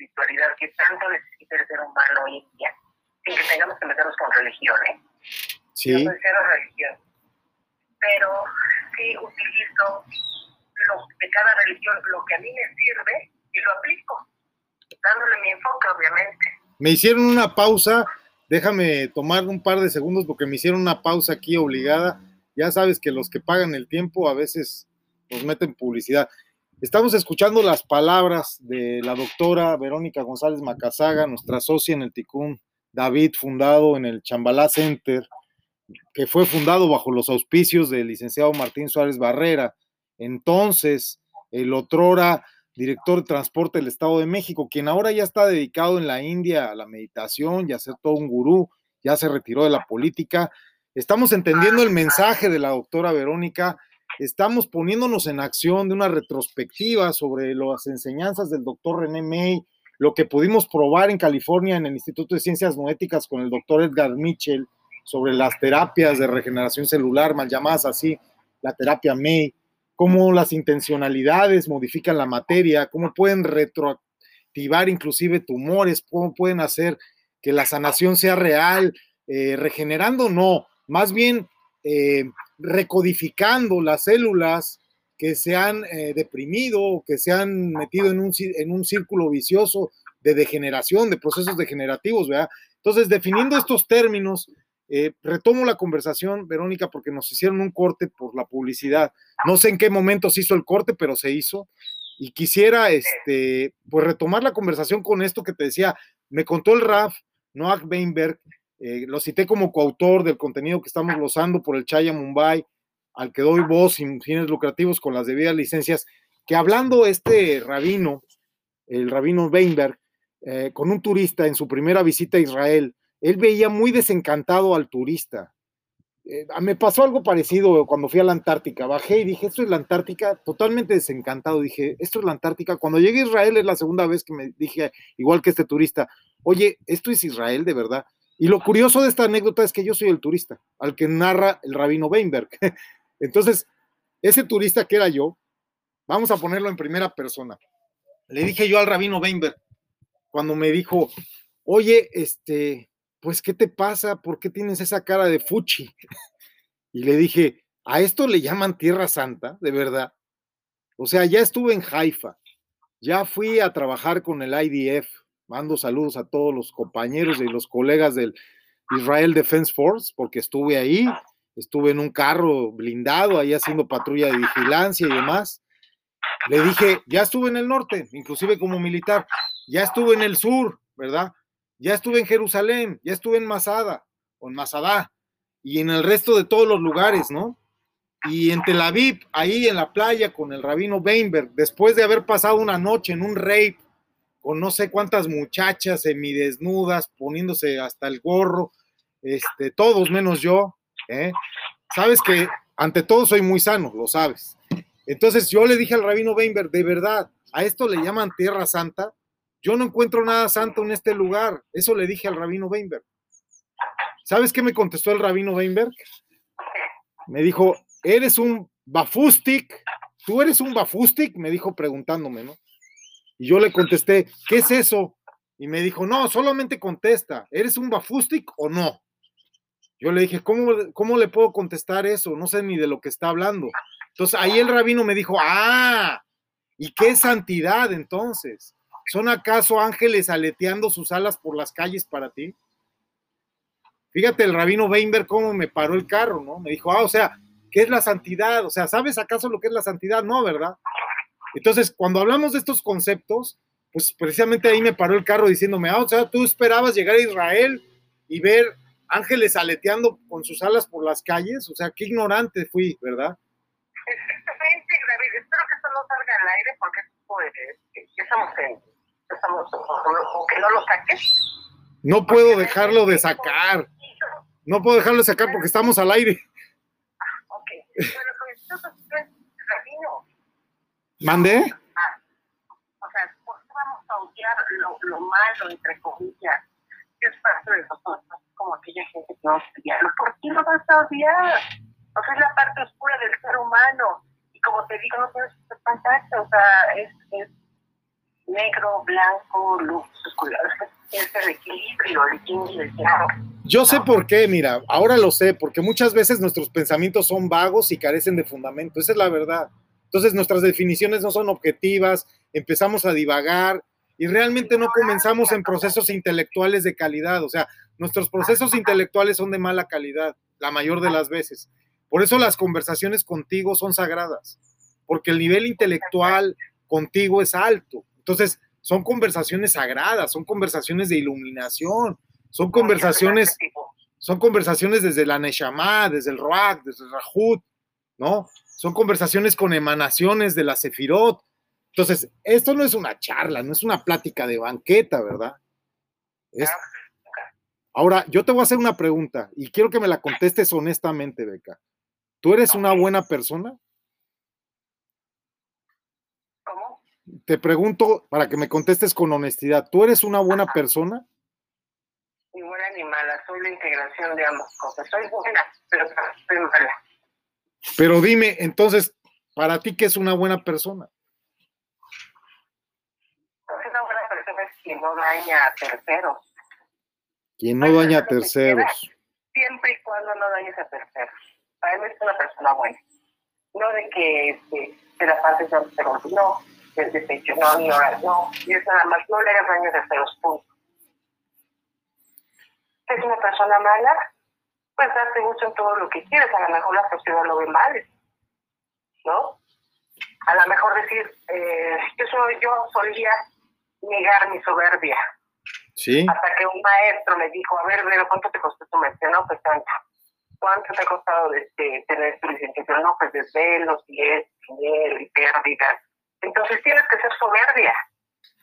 espiritualidad que tanto necesita el ser humano hoy en día, sin que tengamos que meternos con religiones. Sí. Yo soy cero religión. Pero sí utilizo lo, de cada religión lo que a mí me sirve y lo aplico, dándole mi enfoque, obviamente. Me hicieron una pausa, déjame tomar un par de segundos porque me hicieron una pausa aquí obligada. Ya sabes que los que pagan el tiempo a veces nos meten publicidad. Estamos escuchando las palabras de la doctora Verónica González Macazaga, nuestra socia en el Ticún David, fundado en el Chambalá Center, que fue fundado bajo los auspicios del licenciado Martín Suárez Barrera, entonces el otrora director de transporte del Estado de México, quien ahora ya está dedicado en la India a la meditación y a ser todo un gurú, ya se retiró de la política. Estamos entendiendo el mensaje de la doctora Verónica, estamos poniéndonos en acción de una retrospectiva sobre las enseñanzas del doctor René May, lo que pudimos probar en California en el Instituto de Ciencias Noéticas con el doctor Edgar Mitchell sobre las terapias de regeneración celular, mal llamadas así, la terapia May, cómo las intencionalidades modifican la materia, cómo pueden retroactivar inclusive tumores, cómo pueden hacer que la sanación sea real, eh, regenerando no, más bien eh, recodificando las células que se han eh, deprimido, que se han metido en un, en un círculo vicioso de degeneración, de procesos degenerativos, ¿verdad? Entonces, definiendo estos términos, eh, retomo la conversación, Verónica, porque nos hicieron un corte por la publicidad. No sé en qué momento se hizo el corte, pero se hizo. Y quisiera, este, pues retomar la conversación con esto que te decía. Me contó el RAF, Noah Weinberg, eh, lo cité como coautor del contenido que estamos gozando por el Chaya Mumbai, al que doy voz sin fines lucrativos con las debidas licencias, que hablando este rabino, el rabino Weinberg, eh, con un turista en su primera visita a Israel, él veía muy desencantado al turista. Eh, me pasó algo parecido cuando fui a la Antártica. Bajé y dije, esto es la Antártica, totalmente desencantado. Dije, esto es la Antártica. Cuando llegué a Israel es la segunda vez que me dije, igual que este turista, oye, esto es Israel de verdad. Y lo curioso de esta anécdota es que yo soy el turista, al que narra el rabino Weinberg. Entonces, ese turista que era yo, vamos a ponerlo en primera persona. Le dije yo al rabino Weinberg, cuando me dijo, oye, este, pues, ¿qué te pasa? ¿Por qué tienes esa cara de fuchi? Y le dije, ¿a esto le llaman Tierra Santa? ¿De verdad? O sea, ya estuve en Haifa, ya fui a trabajar con el IDF, mando saludos a todos los compañeros y los colegas del Israel Defense Force, porque estuve ahí, estuve en un carro blindado ahí haciendo patrulla de vigilancia y demás. Le dije, ya estuve en el norte, inclusive como militar, ya estuve en el sur, ¿verdad? Ya estuve en Jerusalén, ya estuve en Masada o en Masada y en el resto de todos los lugares, ¿no? Y en Tel Aviv, ahí en la playa con el rabino Weinberg, después de haber pasado una noche en un rape con no sé cuántas muchachas semidesnudas, poniéndose hasta el gorro, este, todos menos yo, ¿eh? Sabes que ante todo soy muy sano, lo sabes. Entonces yo le dije al rabino Weinberg, de verdad, a esto le llaman Tierra Santa, yo no encuentro nada santo en este lugar. Eso le dije al rabino Weinberg. ¿Sabes qué me contestó el rabino Weinberg? Me dijo, eres un bafustic. ¿Tú eres un bafustic? Me dijo preguntándome, ¿no? Y yo le contesté, ¿qué es eso? Y me dijo, no, solamente contesta, ¿eres un bafustic o no? Yo le dije, ¿cómo, ¿cómo le puedo contestar eso? No sé ni de lo que está hablando. Entonces ahí el rabino me dijo, ah, ¿y qué santidad entonces? ¿Son acaso ángeles aleteando sus alas por las calles para ti? Fíjate el rabino Weinberg cómo me paró el carro, ¿no? Me dijo, ah, o sea, ¿qué es la santidad? O sea, ¿sabes acaso lo que es la santidad? No, ¿verdad? Entonces, cuando hablamos de estos conceptos, pues precisamente ahí me paró el carro diciéndome, ah, o sea, tú esperabas llegar a Israel y ver ángeles aleteando con sus alas por las calles, o sea, qué ignorante fui, ¿verdad? Exactamente, David, espero que esto no salga al aire porque pues, ya estamos en o que no lo saques. No puedo dejarlo de sacar. No puedo dejarlo de sacar porque estamos al aire. Ok. Bueno. ¿Mandé? Ah, o sea, ¿por qué vamos a odiar lo, lo malo, entre comillas? Que es parte de nosotros, como aquella gente que odia. ¿Por qué lo vas a odiar? O sea, es la parte oscura del ser humano. Y como te digo, no tienes que ser o sea, es, es negro, blanco, luz. Es el equilibrio, el yang. Yo sé por qué, mira, ahora lo sé, porque muchas veces nuestros pensamientos son vagos y carecen de fundamento, esa es la verdad. Entonces nuestras definiciones no son objetivas, empezamos a divagar y realmente no comenzamos en procesos intelectuales de calidad, o sea, nuestros procesos intelectuales son de mala calidad, la mayor de las veces. Por eso las conversaciones contigo son sagradas, porque el nivel intelectual contigo es alto. Entonces, son conversaciones sagradas, son conversaciones de iluminación, son conversaciones, son conversaciones desde la Neshama, desde el Ruach, desde el Rahut, ¿no? Son conversaciones con emanaciones de la Sefirot. Entonces, esto no es una charla, no es una plática de banqueta, ¿verdad? Ahora, yo te voy a hacer una pregunta y quiero que me la contestes honestamente, Beca. ¿Tú eres una buena persona? ¿Cómo? Te pregunto para que me contestes con honestidad. ¿Tú eres una buena persona? Ni buena ni mala, soy la integración de ambas cosas. Soy buena, pero soy mala. Pero dime, entonces, para ti, ¿qué es una buena persona? Una buena persona es quien no daña a terceros. Quien no daña a terceros. Siempre y cuando no dañes a terceros. Para él es una persona buena. No de que este, te la pases a pero no, desde pecho, no, ni ahora, no. Y es nada más, no le hagas daño a terceros, punto. Es una persona mala, pues darte gusto en todo lo que quieres. A lo mejor la sociedad lo ve mal, ¿no? A lo mejor decir, eh, yo, soy, yo solía negar mi soberbia. Sí. Hasta que un maestro me dijo, a ver, pero ¿cuánto te costó tu maestría? No, pues tanto. ¿Cuánto te ha costado este, tener tu licenciatura? No, pues desvelos y dinero y pérdidas. Entonces tienes que ser soberbia.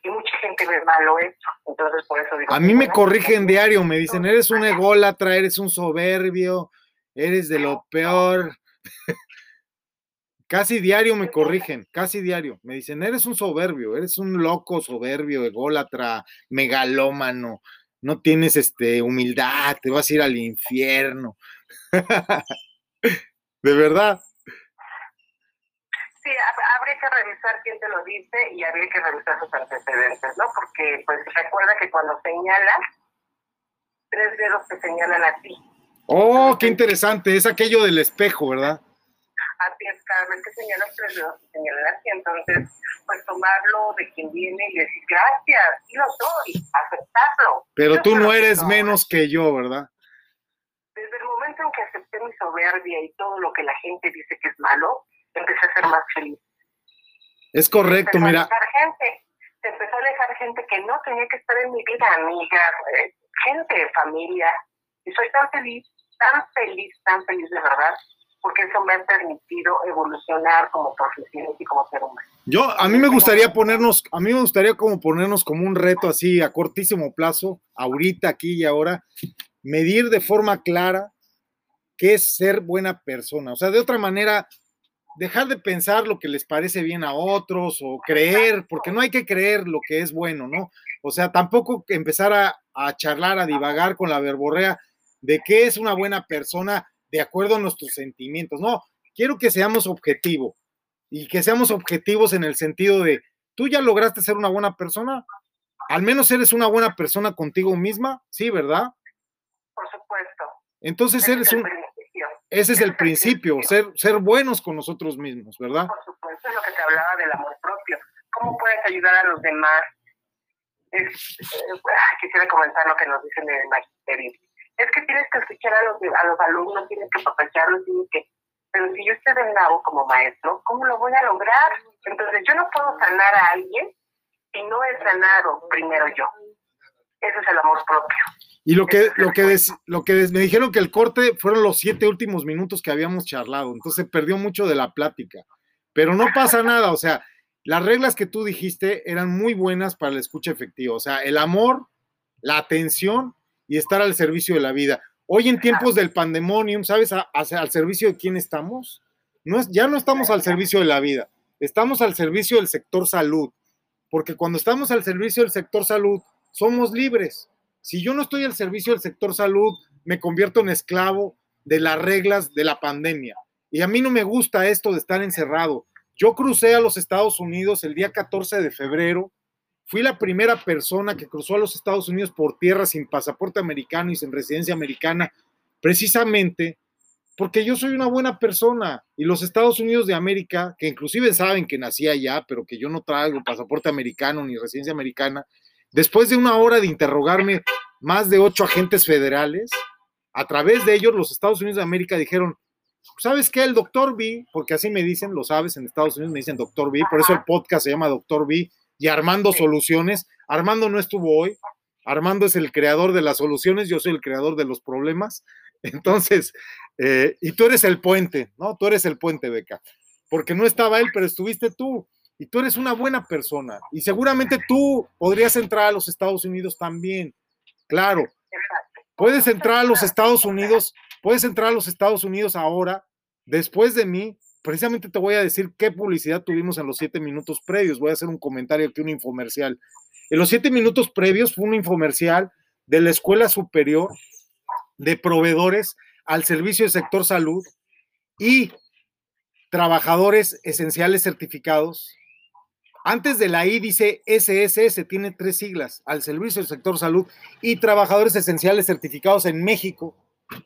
Y mucha gente ve malo eso. Entonces por eso digo... A mí me corrigen diario, me dicen, eres un ególatra, eres un soberbio, eres de lo peor. Casi diario me corrigen, casi diario. Me dicen, eres un soberbio, eres un loco soberbio, ególatra, megalómano, no tienes este humildad, te vas a ir al infierno. de verdad. Sí, habría que revisar quién te lo dice y habría que revisar sus antecedentes, ¿no? Porque, pues, recuerda que cuando señalas, tres dedos te señalan a ti. Oh, qué interesante, es aquello del espejo, ¿verdad? Así es, cada vez que señalas tres dedos te señalan a ti, entonces, pues, tomarlo de quien viene y decir, gracias, sí lo soy, aceptarlo. Pero Yo tú no eres soy. menos que yo, ¿verdad? Desde el momento en que acepté mi soberbia y todo lo que la gente dice que es malo, empecé a ser más feliz. Es correcto, mira. a gente, se empezó a alejar gente que no tenía que estar en mi vida, amigas, eh, gente, familia. Y soy tan feliz, tan feliz, tan feliz de verdad, porque eso me ha permitido evolucionar como profesional y como ser humano. Yo, a mí me gustaría ponernos, a mí me gustaría como ponernos como un reto así a cortísimo plazo, ahorita, aquí y ahora, medir de forma clara qué es ser buena persona. O sea, de otra manera, dejar de pensar lo que les parece bien a otros o creer, porque no hay que creer lo que es bueno, ¿no? O sea, tampoco empezar a, a charlar, a divagar con la verborrea de qué es una buena persona de acuerdo a nuestros sentimientos. No, quiero que seamos objetivos y que seamos objetivos en el sentido de, ¿tú ya lograste ser una buena persona? Al menos eres una buena persona contigo misma, sí, ¿verdad? Por supuesto. Entonces eres un. Ese es el principio, ser, ser buenos con nosotros mismos, ¿verdad? Por supuesto, es lo que te hablaba del amor propio. ¿Cómo puedes ayudar a los demás? Es, eh, quisiera comentar lo que nos dicen en el magisterio. Es que tienes que escuchar a los, a los alumnos, tienes que apapacharlos, tienes que... Pero si yo estoy del nabo como maestro, ¿cómo lo voy a lograr? Entonces yo no puedo sanar a alguien si no he sanado primero yo. Ese es el amor propio. Y lo que, lo que, me dijeron que el corte fueron los siete últimos minutos que habíamos charlado, entonces perdió mucho de la plática. Pero no pasa nada, o sea, las reglas que tú dijiste eran muy buenas para la escucha efectiva, o sea, el amor, la atención y estar al servicio de la vida. Hoy en tiempos del pandemonium, ¿sabes al servicio de quién estamos? No ya no estamos al servicio de la vida, estamos al servicio del sector salud, porque cuando estamos al servicio del sector salud, somos libres. Si yo no estoy al servicio del sector salud, me convierto en esclavo de las reglas de la pandemia. Y a mí no me gusta esto de estar encerrado. Yo crucé a los Estados Unidos el día 14 de febrero, fui la primera persona que cruzó a los Estados Unidos por tierra sin pasaporte americano y sin residencia americana, precisamente porque yo soy una buena persona y los Estados Unidos de América, que inclusive saben que nací allá, pero que yo no traigo pasaporte americano ni residencia americana, después de una hora de interrogarme más de ocho agentes federales, a través de ellos los Estados Unidos de América dijeron, ¿sabes qué? El doctor B, porque así me dicen, lo sabes, en Estados Unidos me dicen doctor B, por eso el podcast se llama doctor B y Armando Soluciones. Armando no estuvo hoy, Armando es el creador de las soluciones, yo soy el creador de los problemas. Entonces, eh, y tú eres el puente, ¿no? Tú eres el puente, Beca, porque no estaba él, pero estuviste tú. Y tú eres una buena persona. Y seguramente tú podrías entrar a los Estados Unidos también. Claro. Puedes entrar a los Estados Unidos, puedes entrar a los Estados Unidos ahora, después de mí. Precisamente te voy a decir qué publicidad tuvimos en los siete minutos previos. Voy a hacer un comentario aquí, un infomercial. En los siete minutos previos fue un infomercial de la Escuela Superior de Proveedores al servicio del sector salud y trabajadores esenciales certificados. Antes de la I dice SSS, tiene tres siglas, al servicio del sector salud y trabajadores esenciales certificados en México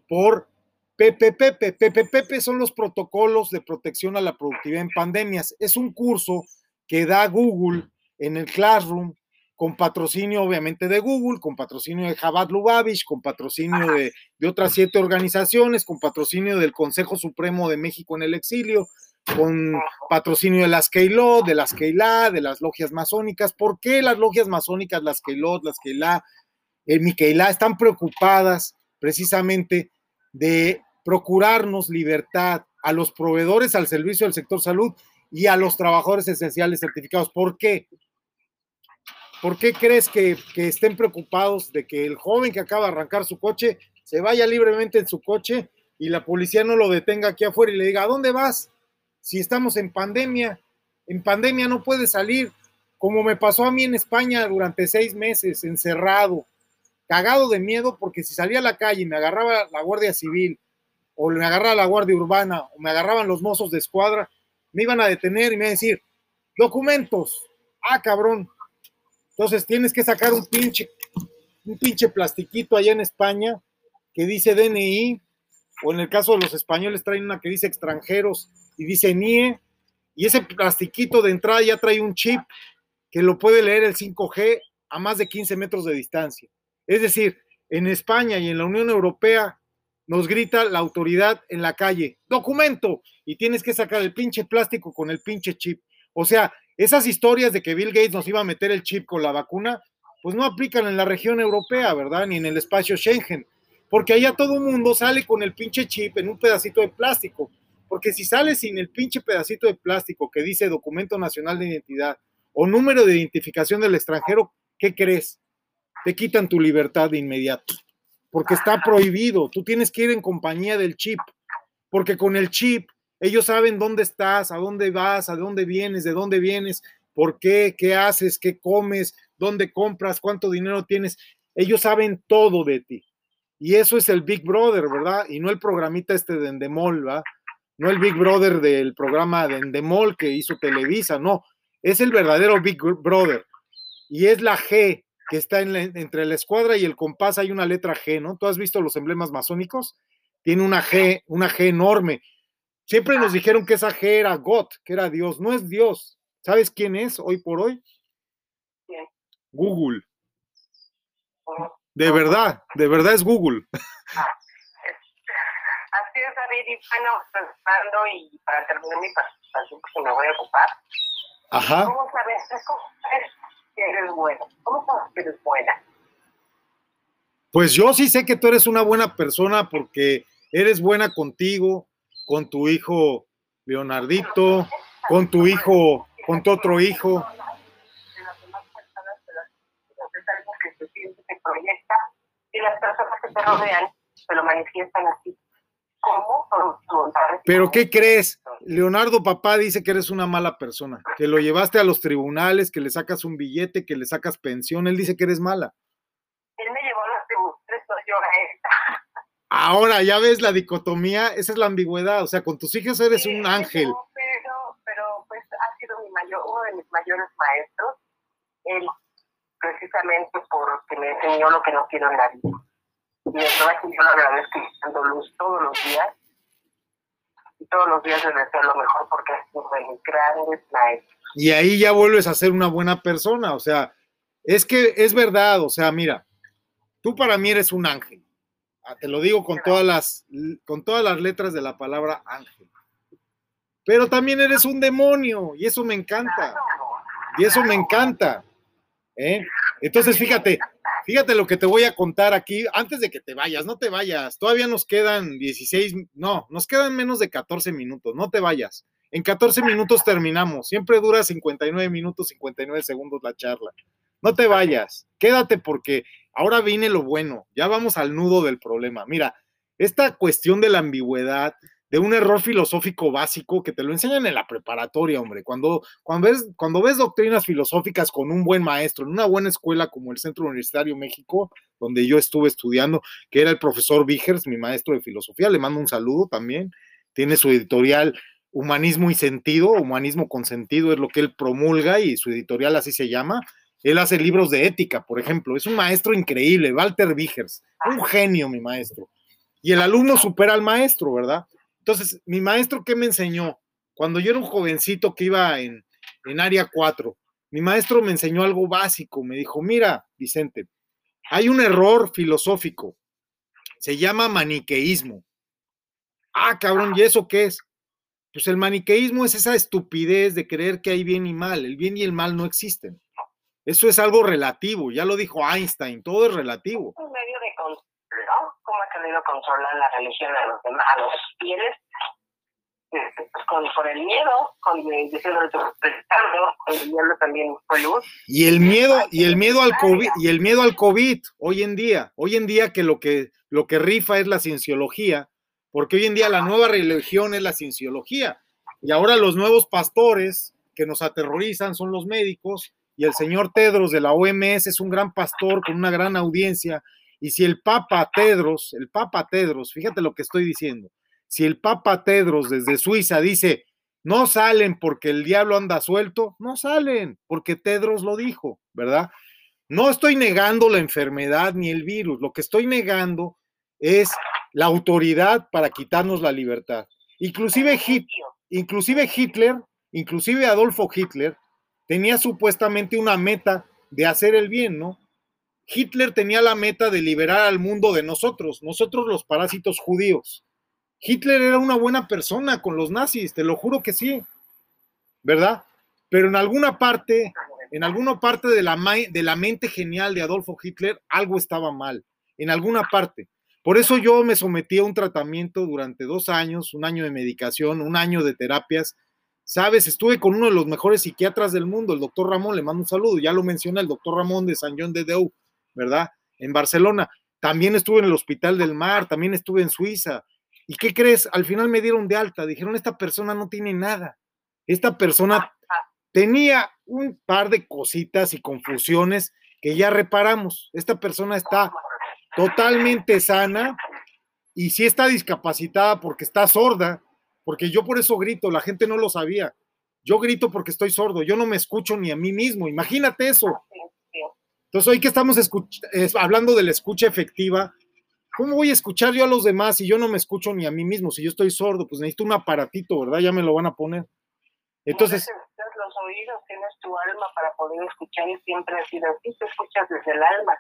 por PPPP. PPPP son los protocolos de protección a la productividad en pandemias. Es un curso que da Google en el Classroom con patrocinio obviamente de Google, con patrocinio de Javad Lubavitch, con patrocinio de, otras siete organizaciones, con patrocinio del Consejo Supremo de México en el exilio, con patrocinio de las Keilot, de las Keilah, de las logias masónicas. ¿Por qué las logias masónicas, las Keilot, las Keilah, el Miquelá están preocupadas precisamente de procurarnos libertad a los proveedores al servicio del sector salud y a los trabajadores esenciales certificados? ¿Por qué? ¿Por qué crees que, estén preocupados de que el joven que acaba de arrancar su coche se vaya libremente en su coche y la policía no lo detenga aquí afuera y le diga, ¿a dónde vas? Si estamos en pandemia, en pandemia no puedes salir, como me pasó a mí en España durante seis meses, encerrado, cagado de miedo, porque si salía a la calle y me agarraba la Guardia Civil, o me agarraba la Guardia Urbana, o me agarraban los mozos de escuadra, me iban a detener y me iban a decir, documentos, ah, cabrón, entonces tienes que sacar un pinche, un pinche plastiquito allá en España que dice DNI, o en el caso de los españoles traen una que dice extranjeros y dice NIE, y ese plastiquito de entrada ya trae un chip que lo puede leer el 5G a más de 15 metros de distancia. Es decir, en España y en la Unión Europea nos grita la autoridad en la calle, documento, y tienes que sacar el pinche plástico con el pinche chip. O sea, esas historias de que Bill Gates nos iba a meter el chip con la vacuna, pues no aplican en la región europea, ¿verdad? Ni en el espacio Schengen, porque allá todo el mundo sale con el pinche chip en un pedacito de plástico, porque si sale sin el pinche pedacito de plástico que dice documento nacional de identidad o número de identificación del extranjero, ¿qué crees? Te quitan tu libertad de inmediato, porque está prohibido, tú tienes que ir en compañía del chip, porque con el chip ellos saben dónde estás, a dónde vas, a dónde vienes, de dónde vienes, por qué, qué haces, qué comes, dónde compras, cuánto dinero tienes. Ellos saben todo de ti. Y eso es el Big Brother, ¿verdad? Y no el programita este de Endemol, ¿verdad? No el Big Brother del programa de Endemol que hizo Televisa, no. Es el verdadero Big Brother. Y es la G que está entre la escuadra y el compás, hay una letra G, ¿no? ¿Tú has visto los emblemas masónicos? Tiene una G, una G enorme. Siempre nos dijeron que esa G era God, que era Dios. No es Dios. ¿Sabes quién es hoy por hoy? Google. De verdad, de verdad es Google. Es, David. Y bueno, pensando y para terminar mi participación, que me voy a ocupar. Ajá. ¿Cómo sabes, que eres buena? ¿Cómo sabes que eres buena? Pues yo sí sé que tú eres una buena persona porque eres buena contigo, con tu hijo Leonardito, con tu hijo, con tu otro hijo. Y las personas que te rodean se lo manifiestan así. ¿Cómo? Pero ¿qué crees? Leonardo papá dice que eres una mala persona, que lo llevaste a los tribunales, que le sacas un billete, que le sacas pensión, él dice que eres mala. Él me llevó a los tribunales, yo a esta. Ahora, ya ves la dicotomía, esa es la ambigüedad, o sea, con tus hijos eres un ángel. Pero, pero, pues ha sido mi mayor, uno de mis mayores maestros. Él precisamente porque me enseñó lo que no quiero en la vida. Y de verdad que yo lo agradezco dando luz todos los días. Y todos los días le deseo lo mejor porque es un grandes maestros. Y ahí ya vuelves a ser una buena persona, o sea, es que es verdad, o sea, mira, tú para mí eres un ángel. Ah, te lo digo con todas las con todas las letras de la palabra ángel. Pero también eres un demonio y eso me encanta. Y eso me encanta. ¿eh? Entonces, fíjate, fíjate lo que te voy a contar aquí antes de que te vayas, no te vayas. Todavía nos quedan 16, no, nos quedan menos de 14 minutos, no te vayas. En 14 minutos terminamos. Siempre dura 59 minutos, 59 segundos la charla. No te vayas, quédate porque ahora viene lo bueno. Ya vamos al nudo del problema. Mira, esta cuestión de la ambigüedad, de un error filosófico básico que te lo enseñan en la preparatoria, hombre. Cuando, cuando, ves, cuando ves doctrinas filosóficas con un buen maestro, en una buena escuela como el Centro Universitario México, donde yo estuve estudiando, que era el profesor Vigers, mi maestro de filosofía, le mando un saludo también. Tiene su editorial Humanismo y Sentido, Humanismo con Sentido es lo que él promulga y su editorial así se llama. Él hace libros de ética, por ejemplo. Es un maestro increíble, Walter Vigers, un genio, mi maestro. Y el alumno supera al maestro, ¿verdad? Entonces, mi maestro, ¿qué me enseñó? Cuando yo era un jovencito que iba en, en área 4, mi maestro me enseñó algo básico. Me dijo, mira, Vicente, hay un error filosófico. Se llama maniqueísmo. Ah, cabrón, ¿y eso qué es? Pues el maniqueísmo es esa estupidez de creer que hay bien y mal. El bien y el mal no existen. Eso es algo relativo, ya lo dijo Einstein, todo es relativo. ¿Cómo ha querido controlar la religión a los demás, a los fieles? Este, con, por el miedo, con diciendo con el miedo también fue luz. Y el miedo, y el miedo al COVID, y el miedo al COVID, hoy en día, hoy en día que lo que lo que rifa es la cienciología, porque hoy en día la nueva religión es la cienciología. Y ahora los nuevos pastores que nos aterrorizan son los médicos, y el señor Tedros de la OMS es un gran pastor con una gran audiencia, y si el Papa Tedros, el Papa Tedros, fíjate lo que estoy diciendo, si el Papa Tedros desde Suiza dice, no salen porque el diablo anda suelto, no salen porque Tedros lo dijo, ¿verdad? No estoy negando la enfermedad ni el virus, lo que estoy negando es la autoridad para quitarnos la libertad. Inclusive, inclusive Hitler, inclusive Adolfo Hitler, tenía supuestamente una meta de hacer el bien, ¿no? Hitler tenía la meta de liberar al mundo de nosotros, nosotros los parásitos judíos. Hitler era una buena persona con los nazis, te lo juro que sí, ¿verdad? Pero en alguna parte, en alguna parte de la, de la mente genial de Adolfo Hitler, algo estaba mal, en alguna parte. Por eso yo me sometí a un tratamiento durante dos años, un año de medicación, un año de terapias. Sabes, estuve con uno de los mejores psiquiatras del mundo, el doctor Ramón, le mando un saludo, ya lo menciona el doctor Ramón de San John de Deu, ¿verdad? En Barcelona. También estuve en el Hospital del Mar, también estuve en Suiza. ¿Y qué crees? Al final me dieron de alta. Dijeron, esta persona no tiene nada. Esta persona tenía un par de cositas y confusiones que ya reparamos. Esta persona está totalmente sana y sí está discapacitada porque está sorda, porque yo por eso grito, la gente no lo sabía. Yo grito porque estoy sordo, yo no me escucho ni a mí mismo. Imagínate eso. Entonces, hoy que estamos hablando de la escucha efectiva, ¿cómo voy a escuchar yo a los demás si yo no me escucho ni a mí mismo? Si yo estoy sordo, pues necesito un aparatito, ¿verdad? Ya me lo van a poner. Entonces... los oídos, tienes tu alma para poder escuchar y siempre ha sido así, te escuchas desde el alma.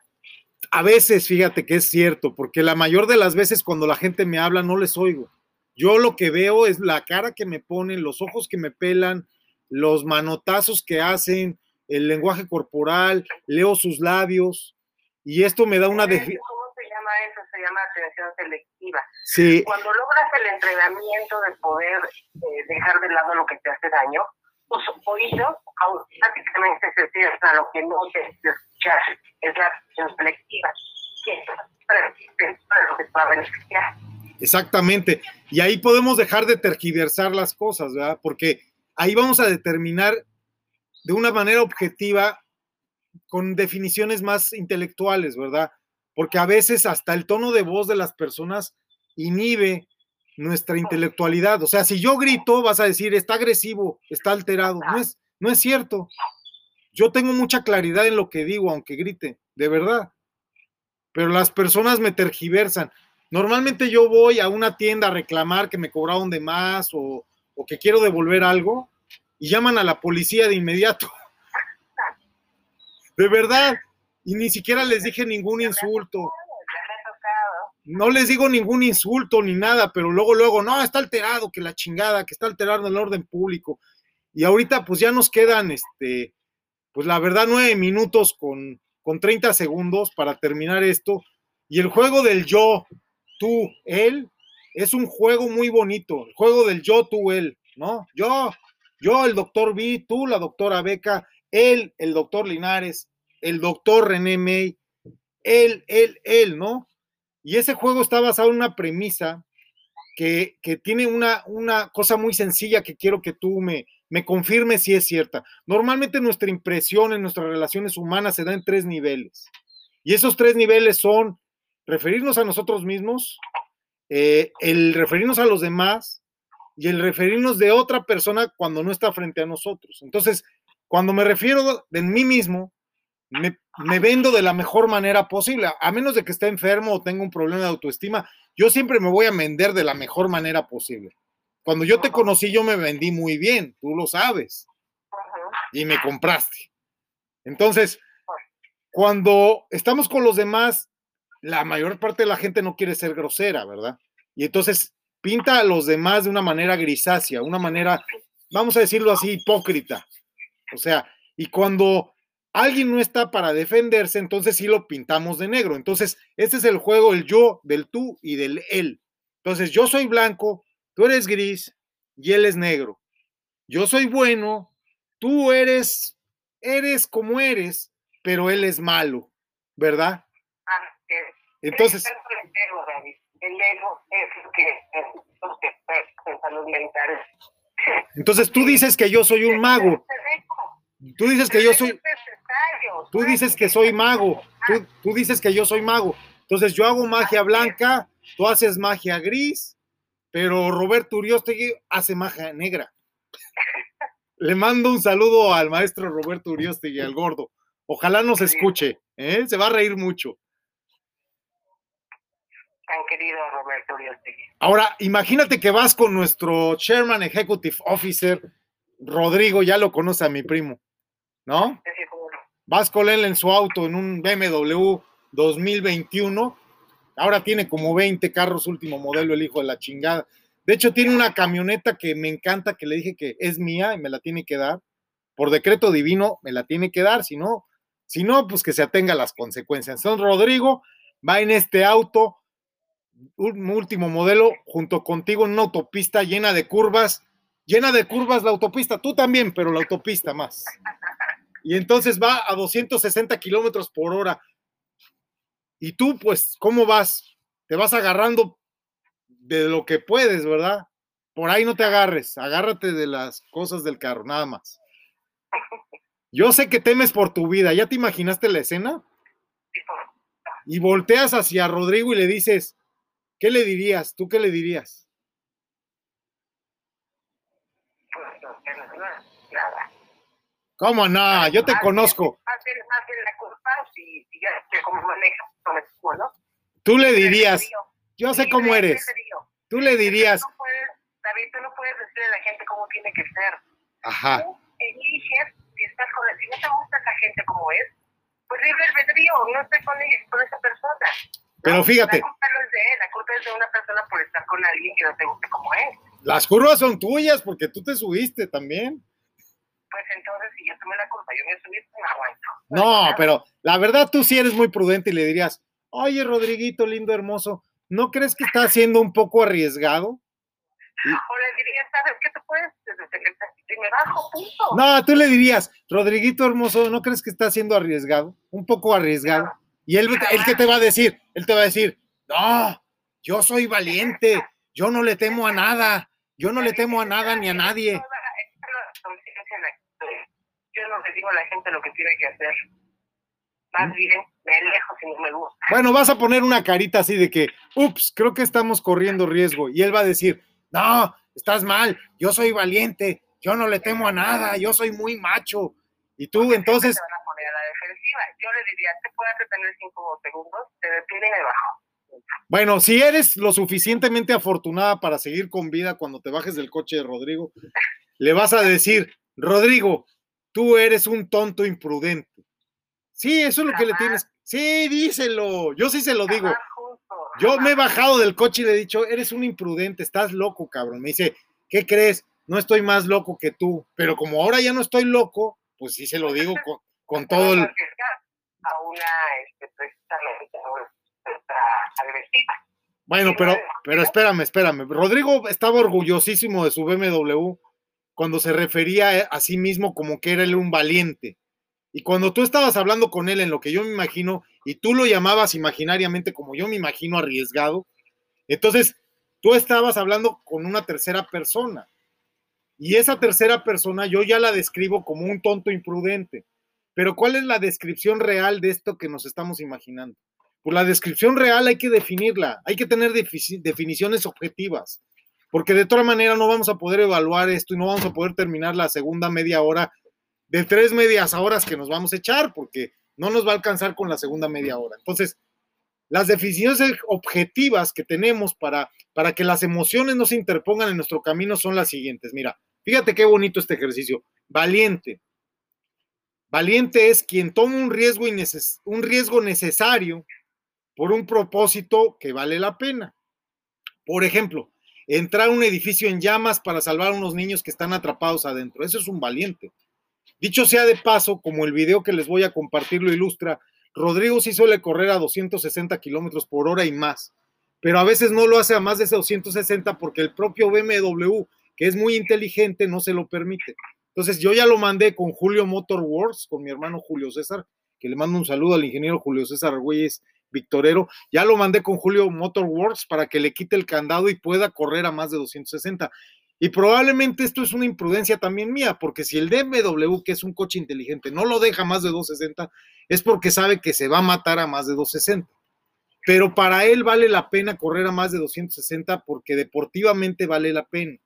A veces, fíjate que es cierto, porque la mayor de las veces cuando la gente me habla no les oigo. Yo lo que veo es la cara que me ponen, los ojos que me pelan, los manotazos que hacen, el lenguaje corporal, leo sus labios y esto me da una. ¿Cómo se llama eso? Se llama atención selectiva. Sí. Cuando logras el entrenamiento de poder eh, dejar de lado lo que te hace daño, tus oídos automáticamente se cierran a lo que no te escuchar. Es la atención selectiva. Exactamente. Y ahí podemos dejar de tergiversar las cosas, ¿verdad? Porque ahí vamos a determinar de una manera objetiva con definiciones más intelectuales, ¿verdad? Porque a veces hasta el tono de voz de las personas inhibe nuestra intelectualidad. O sea, si yo grito, vas a decir, está agresivo, está alterado. No es, no es cierto. yo tengo mucha claridad en lo que digo, aunque grite, de verdad. Pero las personas me tergiversan. Normalmente yo voy a una tienda a reclamar que me cobraron de más o, o que quiero devolver algo y llaman a la policía de inmediato. De verdad. Y ni siquiera les dije ningún insulto. No les digo ningún insulto ni nada, pero luego, luego, no, está alterado, que la chingada, que está alterando el orden público. Y ahorita pues ya nos quedan, este, pues la verdad, nueve minutos con, con 30 segundos para terminar esto. Y el juego del yo, tú, él, es un juego muy bonito. El juego del yo, tú, él, ¿no? Yo, yo, el doctor B, tú, la doctora Beca, él, el doctor Linares, el doctor René May, él, él, él, ¿no? Y ese juego está basado en una premisa que, que tiene una, una cosa muy sencilla que quiero que tú me, me confirme si es cierta. Normalmente nuestra impresión en nuestras relaciones humanas se da en tres niveles. Y esos tres niveles son referirnos a nosotros mismos, eh, el referirnos a los demás y el referirnos de otra persona cuando no está frente a nosotros. Entonces, cuando me refiero de mí mismo, me, me, vendo de la mejor manera posible, a menos de que esté enfermo o tenga un problema de autoestima, yo siempre me voy a vender de la mejor manera posible. Cuando yo te conocí, yo me vendí muy bien, tú lo sabes. Y me compraste. Entonces, cuando estamos con los demás, la mayor parte de la gente no quiere ser grosera, ¿verdad? Y entonces pinta a los demás de una manera grisácea, una manera, vamos a decirlo así, hipócrita. O sea, y cuando alguien no está para defenderse, entonces sí lo pintamos de negro. Entonces, este es el juego, el yo, del tú y del él. Entonces, yo soy blanco, tú eres gris y él es negro. Yo soy bueno, tú eres, eres como eres, pero él es malo, ¿verdad? Entonces... El ego es lo que en salud mental. Entonces tú dices que yo soy un mago. Tú dices que yo soy... Tú dices que soy mago. Tú, tú dices que yo soy mago. Entonces yo hago magia blanca, tú haces magia gris, pero Roberto Uriostegui hace magia negra. Le mando un saludo al maestro Roberto Uriostegui, al gordo. Ojalá nos escuche, ¿eh? se va a reír mucho. Tan querido Roberto Uriostegui. Ahora, imagínate que vas con nuestro Chairman Executive Officer, Rodrigo, ya lo conoce a mi primo, ¿no? Vas con él en su auto en un BMW 2021 Ahora tiene como 20 carros último modelo, el hijo de la chingada. De hecho, tiene una camioneta que me encanta, que le dije que es mía y me la tiene que dar. Por decreto divino, me la tiene que dar, si no, si no, pues que se atenga a las consecuencias. Entonces, Rodrigo va en este auto, último modelo, junto contigo en una autopista llena de curvas, llena de curvas la autopista, tú también, pero la autopista más. Y entonces va a 260 kilómetros por hora y tú, pues, ¿cómo vas? Te vas agarrando de lo que puedes, ¿verdad? Por ahí no te agarres, agárrate de las cosas del carro, nada más. Yo sé que temes por tu vida, ¿ya te imaginaste la escena? Y volteas hacia Rodrigo y le dices, ¿qué le dirías? ¿Tú qué le dirías? ¿Cómo no? Yo te conozco. la culpa si, ya cómo manejas Tú le dirías, yo sé cómo eres. Tú le dirías. David, tú no puedes decirle a la gente cómo tiene que ser. Ajá. Tú eliges si estás con si no te gusta esa gente como es, pues libre albedrío, no estoy con, ella, con esa persona. Pero fíjate. La culpa no es de él, la culpa es de una persona por estar con alguien que no te como. Las curvas son tuyas porque tú te subiste también. Pues entonces, si yo tomé la culpa, yo me subí, no aguanto. No, pero la verdad tú sí eres muy prudente y le dirías, oye, Rodriguito, lindo, hermoso, ¿no crees que está siendo un poco arriesgado? O le dirías, ¿sabes qué te puedes? Me bajo, punto. No, tú le dirías, Rodriguito hermoso, ¿no crees que está siendo arriesgado? Un poco arriesgado. Y él, él que te va a decir, él te va a decir, no, yo soy valiente, yo no le temo a nada, yo no le temo a nada ni a nadie. Yo no le digo a la gente lo que tiene que hacer. Más bien, me alejo si no me gusta. Bueno, vas a poner una carita así de que, ups, creo que estamos corriendo riesgo. Y él va a decir, no, estás mal, yo soy valiente, yo no le temo a nada, yo soy muy macho. Y tú entonces... Yo le diría, te puedes detener cinco segundos, te detiene y me bajo. Bueno, si eres lo suficientemente afortunada para seguir con vida cuando te bajes del coche de Rodrigo, le vas a decir, Rodrigo, tú eres un tonto imprudente. Sí, eso es lo que le tienes. Sí, díselo. Yo sí se lo digo. Yo me he bajado del coche y le he dicho, eres un imprudente, estás loco, cabrón. Me dice, ¿qué crees? No estoy más loco que tú. Pero como ahora ya no estoy loco, pues sí se lo digo con, con todo el... A una, este, precisamente, agresiva. Bueno, pero, pero espérame, espérame. Rodrigo estaba orgullosísimo de su BMW cuando se refería a sí mismo como que era él un valiente. Y cuando tú estabas hablando con él en lo que yo me imagino, y tú lo llamabas imaginariamente como yo me imagino arriesgado, entonces tú estabas hablando con una tercera persona. Y esa tercera persona yo ya la describo como un tonto imprudente. Pero ¿cuál es la descripción real de esto que nos estamos imaginando? Pues la descripción real hay que definirla, hay que tener definiciones objetivas, porque de otra manera no vamos a poder evaluar esto y no vamos a poder terminar la segunda media hora de tres medias horas que nos vamos a echar, porque no nos va a alcanzar con la segunda media hora. Entonces, las definiciones objetivas que tenemos para, para que las emociones no se interpongan en nuestro camino son las siguientes. Mira, fíjate qué bonito este ejercicio. Valiente. Valiente es quien toma un riesgo, un riesgo necesario por un propósito que vale la pena. Por ejemplo, entrar a un edificio en llamas para salvar a unos niños que están atrapados adentro. Eso es un valiente. Dicho sea de paso, como el video que les voy a compartir lo ilustra, Rodrigo sí suele correr a 260 kilómetros por hora y más, pero a veces no lo hace a más de 260 porque el propio BMW, que es muy inteligente, no se lo permite. Entonces yo ya lo mandé con Julio Motor Wars, con mi hermano Julio César, que le mando un saludo al ingeniero Julio César Güeyes Victorero. Ya lo mandé con Julio Motorworks para que le quite el candado y pueda correr a más de 260. Y probablemente esto es una imprudencia también mía, porque si el DMW, que es un coche inteligente, no lo deja más de 260, es porque sabe que se va a matar a más de 260. Pero para él vale la pena correr a más de 260 porque deportivamente vale la pena.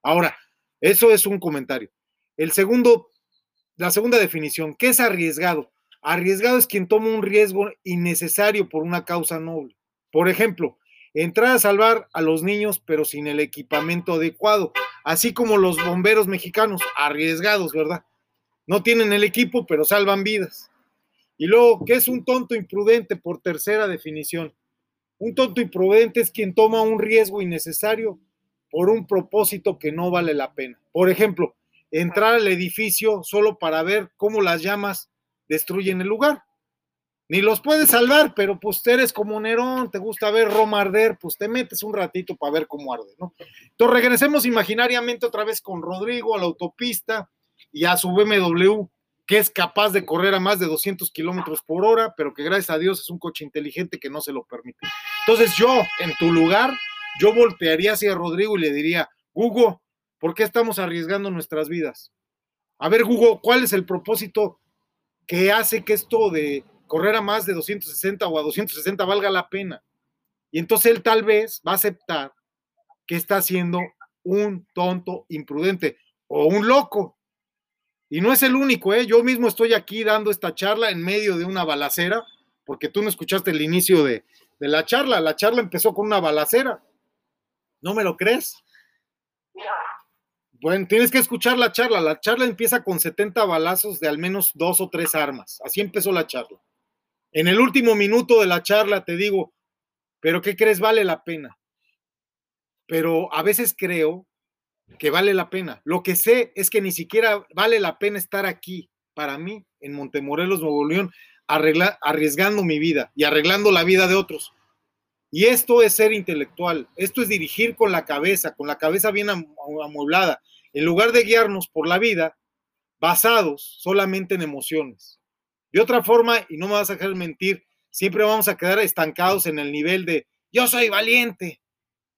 Ahora, eso es un comentario. El segundo, la segunda definición, ¿qué es arriesgado? Arriesgado es quien toma un riesgo innecesario por una causa noble. Por ejemplo, entrar a salvar a los niños pero sin el equipamiento adecuado, así como los bomberos mexicanos, arriesgados, ¿verdad? No tienen el equipo pero salvan vidas. Y luego, ¿qué es un tonto imprudente por tercera definición? Un tonto imprudente es quien toma un riesgo innecesario por un propósito que no vale la pena. Por ejemplo, entrar al edificio solo para ver cómo las llamas destruyen el lugar. Ni los puedes salvar, pero pues eres como Nerón, te gusta ver Roma arder, pues te metes un ratito para ver cómo arde, ¿no? Entonces regresemos imaginariamente otra vez con Rodrigo a la autopista y a su BMW, que es capaz de correr a más de 200 kilómetros por hora, pero que gracias a Dios es un coche inteligente que no se lo permite. Entonces yo, en tu lugar, yo voltearía hacia Rodrigo y le diría, Hugo, ¿por qué estamos arriesgando nuestras vidas? A ver, Hugo, ¿cuál es el propósito que hace que esto de correr a más de 260 o a 260 valga la pena. Y entonces él tal vez va a aceptar que está siendo un tonto imprudente o un loco. Y no es el único, ¿eh? Yo mismo estoy aquí dando esta charla en medio de una balacera, porque tú no escuchaste el inicio de, de la charla. La charla empezó con una balacera. ¿No me lo crees? Bueno, tienes que escuchar la charla. La charla empieza con 70 balazos de al menos dos o tres armas. Así empezó la charla. En el último minuto de la charla te digo, pero ¿qué crees? Vale la pena. Pero a veces creo que vale la pena. Lo que sé es que ni siquiera vale la pena estar aquí para mí en Montemorelos, Nuevo León, arriesgando mi vida y arreglando la vida de otros. Y esto es ser intelectual, esto es dirigir con la cabeza, con la cabeza bien amueblada, en lugar de guiarnos por la vida basados solamente en emociones. De otra forma, y no me vas a dejar mentir, siempre vamos a quedar estancados en el nivel de yo soy valiente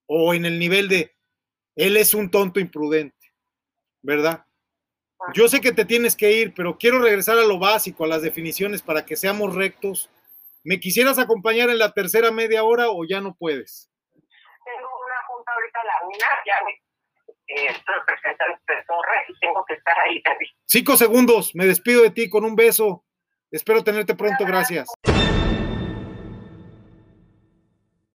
o en el nivel de él es un tonto imprudente, ¿verdad? Yo sé que te tienes que ir, pero quiero regresar a lo básico, a las definiciones, para que seamos rectos. ¿Me quisieras acompañar en la tercera media hora o ya no puedes? Tengo una junta ahorita a la ya eh, Cinco segundos, me despido de ti con un beso. Espero tenerte pronto, gracias.